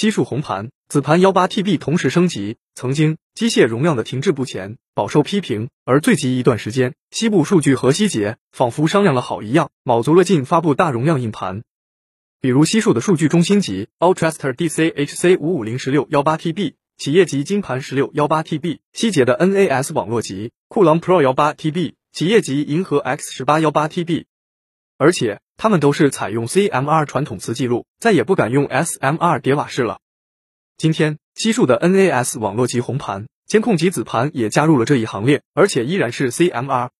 西数红盘子盘幺八 TB 同时升级，曾经机械容量的停滞不前，饱受批评。而最近一段时间，西部数据和希捷仿佛商量了好一样，卯足了劲发布大容量硬盘。比如西数的数据中心级 Ultraster DCHC 五五零十六幺八 TB，企业级金盘十六幺八 TB，希捷的 NAS 网络级酷狼 Pro 幺八 TB，企业级银河 X 十八幺八 TB，而且它们都是采用 CMR 传统磁记录，再也不敢用 SMR 叠瓦式了。今天西数的 NAS 网络级红盘监控级子盘也加入了这一行列，而且依然是 CMR。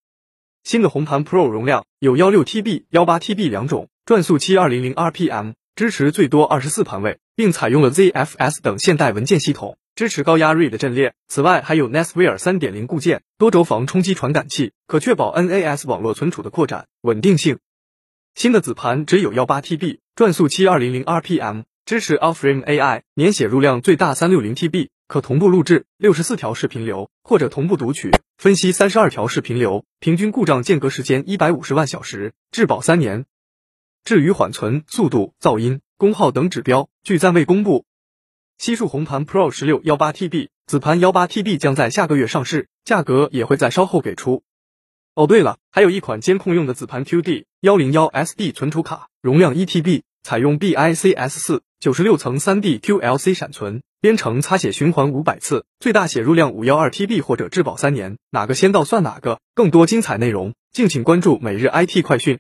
新的红盘 Pro 容量有幺六 TB、幺八 TB 两种。转速七二零零 RPM，支持最多二十四盘位，并采用了 ZFS 等现代文件系统，支持高压 RAID 阵列。此外，还有 Neswear 三点零固件，多轴防冲击传感器，可确保 NAS 网络存储的扩展稳定性。新的子盘只有幺八 TB，转速七二零零 RPM，支持 Allframe AI，年写入量最大三六零 TB，可同步录制六十四条视频流，或者同步读取分析三十二条视频流，平均故障间隔时间一百五十万小时，质保三年。至于缓存、速度、噪音、功耗等指标，据暂未公布。西数红盘 Pro 十六幺八 TB 子盘幺八 TB 将在下个月上市，价格也会在稍后给出。哦，对了，还有一款监控用的子盘 QD 幺零幺 SD 存储卡，容量一 TB，采用 BICS 四九十六层三 D QLC 闪存，编程擦写循环五百次，最大写入量五幺二 TB，或者质保三年，哪个先到算哪个。更多精彩内容，敬请关注每日 IT 快讯。